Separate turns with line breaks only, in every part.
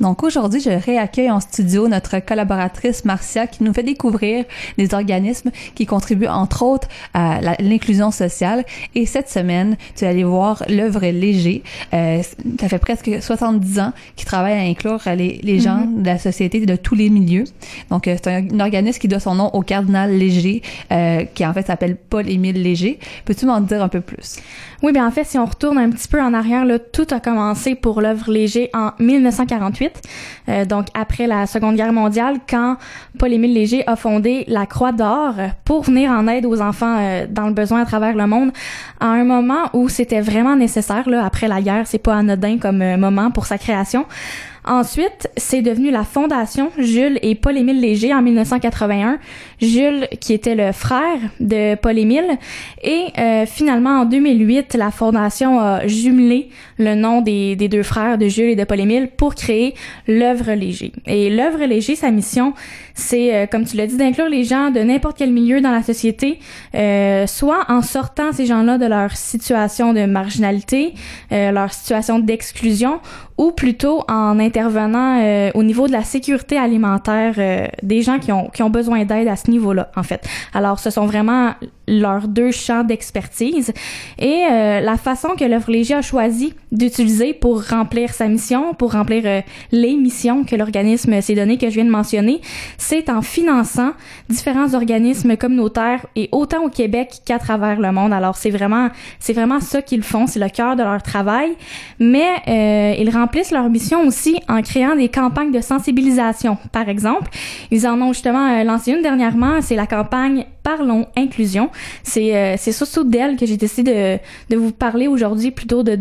Donc aujourd'hui, je réaccueille en studio notre collaboratrice Marcia qui nous fait découvrir des organismes qui contribuent entre autres à l'inclusion sociale. Et cette semaine, tu es allé voir l'œuvre Léger. Euh, ça fait presque 70 ans qu'il travaille à inclure les, les gens de la société de tous les milieux. Donc euh, c'est un, organisme qui doit son nom au cardinal Léger, euh, qui en fait s'appelle Paul-Émile Léger. Peux-tu m'en dire un peu plus?
Oui, bien en fait, si on retourne un petit peu en arrière, là, tout a commencé pour l'œuvre Léger en 1948, euh, donc après la Seconde Guerre mondiale, quand Paul-Émile Léger a fondé la Croix d'Or pour venir en aide aux enfants euh, dans le besoin à travers le monde, à un moment où c'était vraiment nécessaire, là, après la guerre, c'est pas anodin comme euh, moment pour sa création. Ensuite, c'est devenu la Fondation Jules et Paul-Émile Léger en 1981. Jules, qui était le frère de Paul-Émile. Et euh, finalement, en 2008, la Fondation a jumelé le nom des, des deux frères de Jules et de Paul-Émile pour créer l'œuvre Léger. Et l'œuvre Léger, sa mission, c'est, euh, comme tu l'as dit, d'inclure les gens de n'importe quel milieu dans la société, euh, soit en sortant ces gens-là de leur situation de marginalité, euh, leur situation d'exclusion, ou plutôt en intervenant euh, au niveau de la sécurité alimentaire euh, des gens qui ont, qui ont besoin d'aide à ce niveau-là, en fait. Alors, ce sont vraiment leurs deux champs d'expertise et euh, la façon que l'œuvre Léger a choisi d'utiliser pour remplir sa mission, pour remplir euh, les missions que l'organisme s'est donné, que je viens de mentionner, c'est en finançant différents organismes communautaires et autant au Québec qu'à travers le monde. Alors c'est vraiment c'est vraiment ça qu'ils font, c'est le cœur de leur travail, mais euh, ils remplissent leur mission aussi en créant des campagnes de sensibilisation. Par exemple, ils en ont justement lancé une dernièrement, c'est la campagne Parlons Inclusion. C'est euh, surtout d'elle que j'ai décidé de, de vous parler aujourd'hui plutôt de,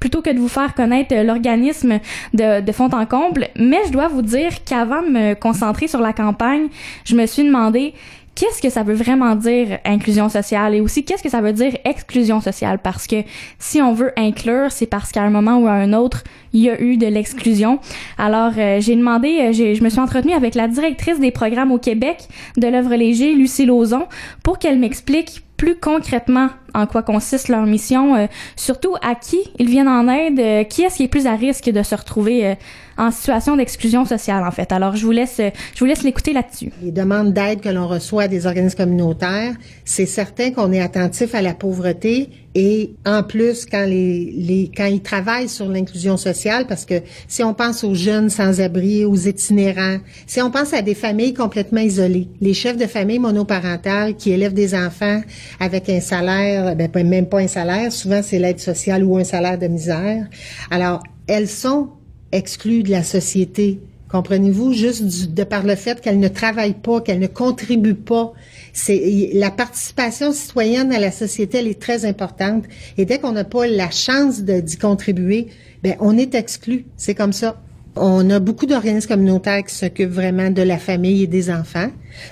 plutôt que de vous faire connaître euh, l'organisme de, de fond en comble. Mais je dois vous dire qu'avant de me concentrer sur la campagne, je me suis demandé qu'est-ce que ça veut vraiment dire inclusion sociale? Et aussi qu'est-ce que ça veut dire exclusion sociale? Parce que si on veut inclure, c'est parce qu'à un moment ou à un autre, il y a eu de l'exclusion. Alors euh, j'ai demandé, euh, je me suis entretenue avec la directrice des programmes au Québec de l'œuvre léger, Lucie Lauzon, pour qu'elle m'explique plus concrètement en quoi consiste leur mission, euh, surtout à qui ils viennent en aide, euh, qui est-ce qui est plus à risque de se retrouver euh, en situation d'exclusion sociale en fait. Alors je vous laisse je vous laisse l'écouter là-dessus.
Les demandes d'aide que l'on reçoit des organismes communautaires, c'est certain qu'on est attentif à la pauvreté et en plus quand les, les quand ils travaillent sur l'inclusion sociale parce que si on pense aux jeunes sans abri, aux itinérants, si on pense à des familles complètement isolées, les chefs de famille monoparentales qui élèvent des enfants avec un salaire, ben même pas un salaire, souvent c'est l'aide sociale ou un salaire de misère. Alors, elles sont exclues de la société. Comprenez-vous, juste de par le fait qu'elles ne travaillent pas, qu'elles ne contribuent pas. C'est la participation citoyenne à la société, elle est très importante. Et dès qu'on n'a pas la chance d'y contribuer, ben on est exclu. C'est comme ça. On a beaucoup d'organismes communautaires qui s'occupent vraiment de la famille et des enfants.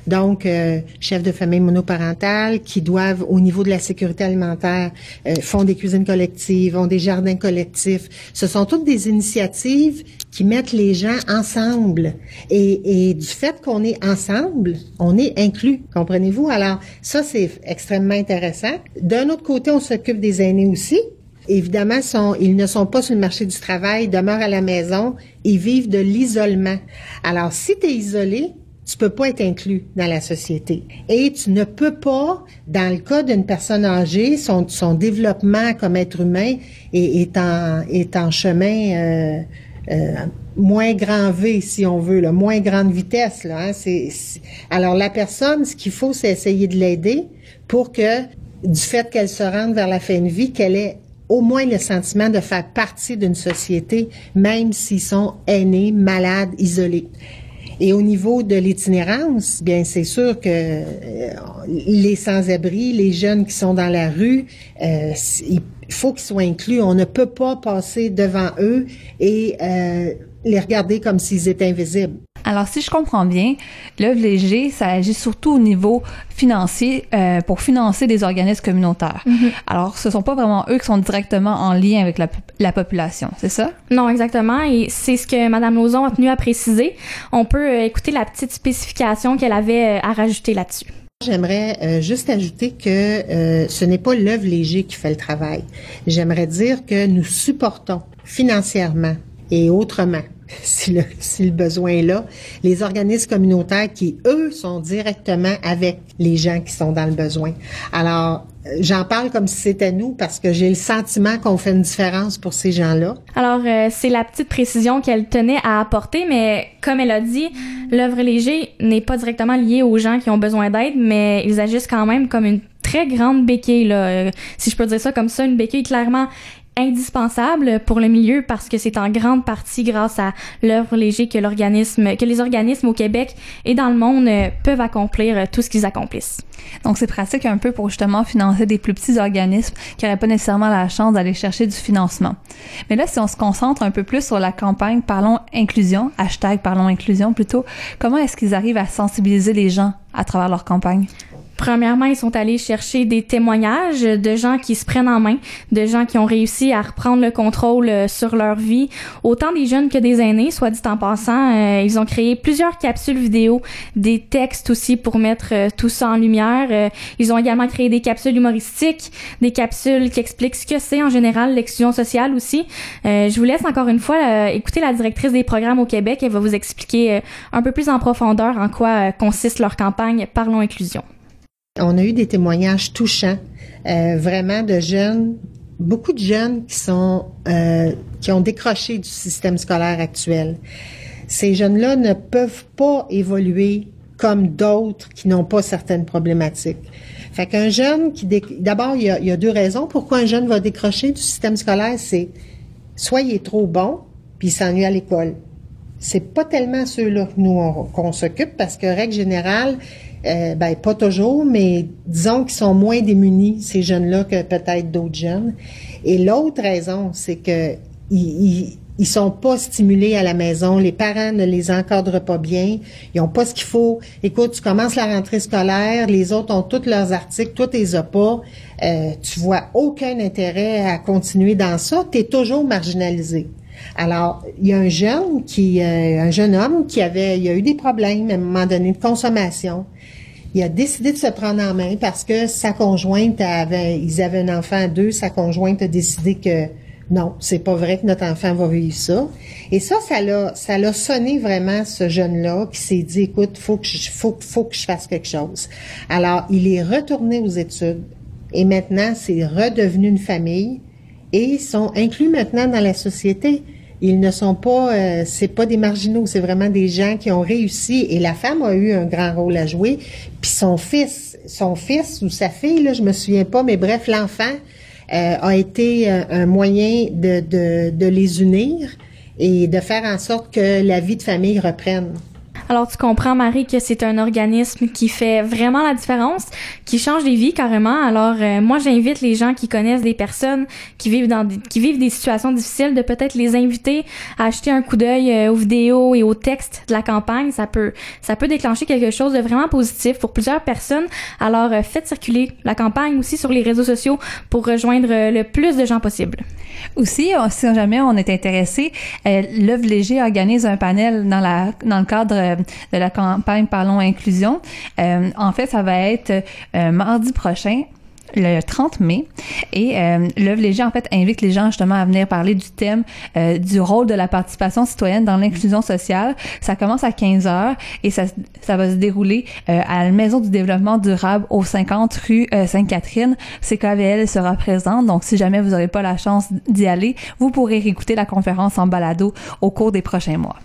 Donc, euh, chefs de famille monoparentales qui doivent, au niveau de la sécurité alimentaire, euh, font des cuisines collectives, ont des jardins collectifs. Ce sont toutes des initiatives qui mettent les gens ensemble. Et, et du fait qu'on est ensemble, on est inclus, comprenez-vous? Alors, ça, c'est extrêmement intéressant. D'un autre côté, on s'occupe des aînés aussi. Évidemment, ils ne sont pas sur le marché du travail, demeurent à la maison, ils vivent de l'isolement. Alors, si tu es isolé, tu peux pas être inclus dans la société. Et tu ne peux pas, dans le cas d'une personne âgée, son, développement comme être humain est, en, chemin euh, euh, moins grand V, si on veut, là, moins grande vitesse. Là, hein, alors, la personne, ce qu'il faut, c'est essayer de l'aider pour que, du fait qu'elle se rende vers la fin de vie, qu'elle ait au moins le sentiment de faire partie d'une société, même s'ils sont aînés, malades, isolés. Et au niveau de l'itinérance, bien c'est sûr que euh, les sans-abri, les jeunes qui sont dans la rue, euh, il faut qu'ils soient inclus. On ne peut pas passer devant eux et euh, les regarder comme s'ils étaient invisibles.
Alors, si je comprends bien, l'œuvre léger, ça agit surtout au niveau financier euh, pour financer des organismes communautaires.
Mhm.
Alors, ce sont pas vraiment eux qui sont directement en lien avec la, la population, c'est ça?
Non, exactement. Et c'est ce que Mme Lauzon a tenu à préciser. On peut euh, écouter la petite spécification qu'elle avait euh, à rajouter là-dessus.
J'aimerais euh, juste ajouter que euh, ce n'est pas l'œuvre léger qui fait le travail. J'aimerais dire que nous supportons financièrement et autrement, si le, besoin est là, les organismes communautaires qui, eux, sont directement avec les gens qui sont dans le besoin. Alors, euh, j'en parle comme si c'était nous parce que j'ai le sentiment qu'on fait une différence pour ces gens-là.
Alors, euh, c'est la petite précision qu'elle tenait à apporter, mais comme elle a dit, l'œuvre léger n'est pas directement liée aux gens qui ont besoin d'aide, mais ils agissent quand même comme une très grande béquille, là, euh, si je peux dire ça comme ça, une béquille clairement indispensable pour le milieu parce que c'est en grande partie grâce à l'œuvre léger que l'organisme, que les organismes au Québec et dans le monde euh, peuvent accomplir euh, tout ce qu'ils accomplissent.
Donc, c'est pratique un peu pour justement financer des plus petits organismes qui n'auraient pas nécessairement la chance d'aller chercher du financement. Mais là, si on se concentre un peu plus sur la campagne Parlons Inclusion, hashtag Parlons Inclusion plutôt, comment est-ce qu'ils arrivent à sensibiliser les gens à travers leur campagne?
Premièrement, ils sont allés chercher des témoignages de gens qui se prennent en main, de gens qui ont réussi à reprendre le contrôle euh, sur leur vie, autant des jeunes que des aînés, soit dit en passant. Euh, ils ont créé plusieurs capsules vidéo, des textes aussi pour mettre euh, tout ça en lumière. Ils ont également créé des capsules humoristiques, des capsules qui expliquent ce que c'est en général l'exclusion sociale aussi. Je vous laisse encore une fois écouter la directrice des programmes au Québec. Elle va vous expliquer un peu plus en profondeur en quoi consiste leur campagne Parlons Inclusion.
On a eu des témoignages touchants, euh, vraiment de jeunes, beaucoup de jeunes qui sont euh, qui ont décroché du système scolaire actuel. Ces jeunes-là ne peuvent pas évoluer comme d'autres qui n'ont pas certaines problématiques. Fait qu'un jeune qui d'abord il y, a, il y a deux raisons pourquoi un jeune va décrocher du système scolaire, c'est soit il est trop bon puis il s'ennuie à l'école. C'est pas tellement ceux-là que nous on, qu'on s'occupe parce que règle générale euh, ben pas toujours, mais disons qu'ils sont moins démunis ces jeunes-là que peut-être d'autres jeunes. Et l'autre raison, c'est que ils sont pas stimulés à la maison, les parents ne les encadrent pas bien, ils ont pas ce qu'il faut. Écoute, tu commences la rentrée scolaire, les autres ont tous leurs articles, toi t'es as pas, euh, tu vois aucun intérêt à continuer dans ça, tu es toujours marginalisé. Alors, il y a un jeune qui, euh, un jeune homme qui avait, il a eu des problèmes à un moment donné de consommation. Il a décidé de se prendre en main parce que sa conjointe avait, ils avaient un enfant à deux, sa conjointe a décidé que non, c'est pas vrai que notre enfant va vivre ça. Et ça, ça l'a, ça l'a sonné vraiment ce jeune-là qui s'est dit, écoute, faut que je, faut, faut que je fasse quelque chose. Alors, il est retourné aux études et maintenant, c'est redevenu une famille et sont inclus maintenant dans la société. Ils ne sont pas, euh, c'est pas des marginaux, c'est vraiment des gens qui ont réussi. Et la femme a eu un grand rôle à jouer. Puis son fils, son fils ou sa fille, là, je me souviens pas, mais bref, l'enfant euh, a été euh, un moyen de, de, de les unir et de faire en sorte que la vie de famille reprenne.
Alors tu comprends Marie que c'est un organisme qui fait vraiment la différence, qui change des vies carrément. Alors euh, moi j'invite les gens qui connaissent des personnes qui vivent dans des, qui vivent des situations difficiles de peut-être les inviter à acheter un coup d'œil euh, aux vidéos et aux textes de la campagne, ça peut ça peut déclencher quelque chose de vraiment positif pour plusieurs personnes. Alors euh, faites circuler la campagne aussi sur les réseaux sociaux pour rejoindre euh, le plus de gens possible.
Aussi, si jamais on est intéressé, l'œuvre léger organise un panel dans la dans le cadre euh, de la campagne Parlons Inclusion. Euh, en fait, ça va être euh, mardi prochain le 30 mai et euh, l'œuvre léger en fait invite les gens justement à venir parler du thème euh, du rôle de la participation citoyenne dans l'inclusion sociale. Ça commence à 15 heures et ça, ça va se dérouler euh, à la Maison du développement durable au 50 rue euh, Sainte-Catherine. CKVL sera présente donc si jamais vous n'aurez pas la chance d'y aller, vous pourrez réécouter la conférence en balado au cours des prochains mois.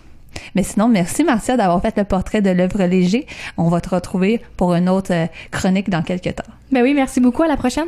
Mais sinon, merci Marcia d'avoir fait le portrait de l'œuvre léger. On va te retrouver pour une autre euh, chronique dans quelques temps.
Ben oui, merci beaucoup. À la prochaine.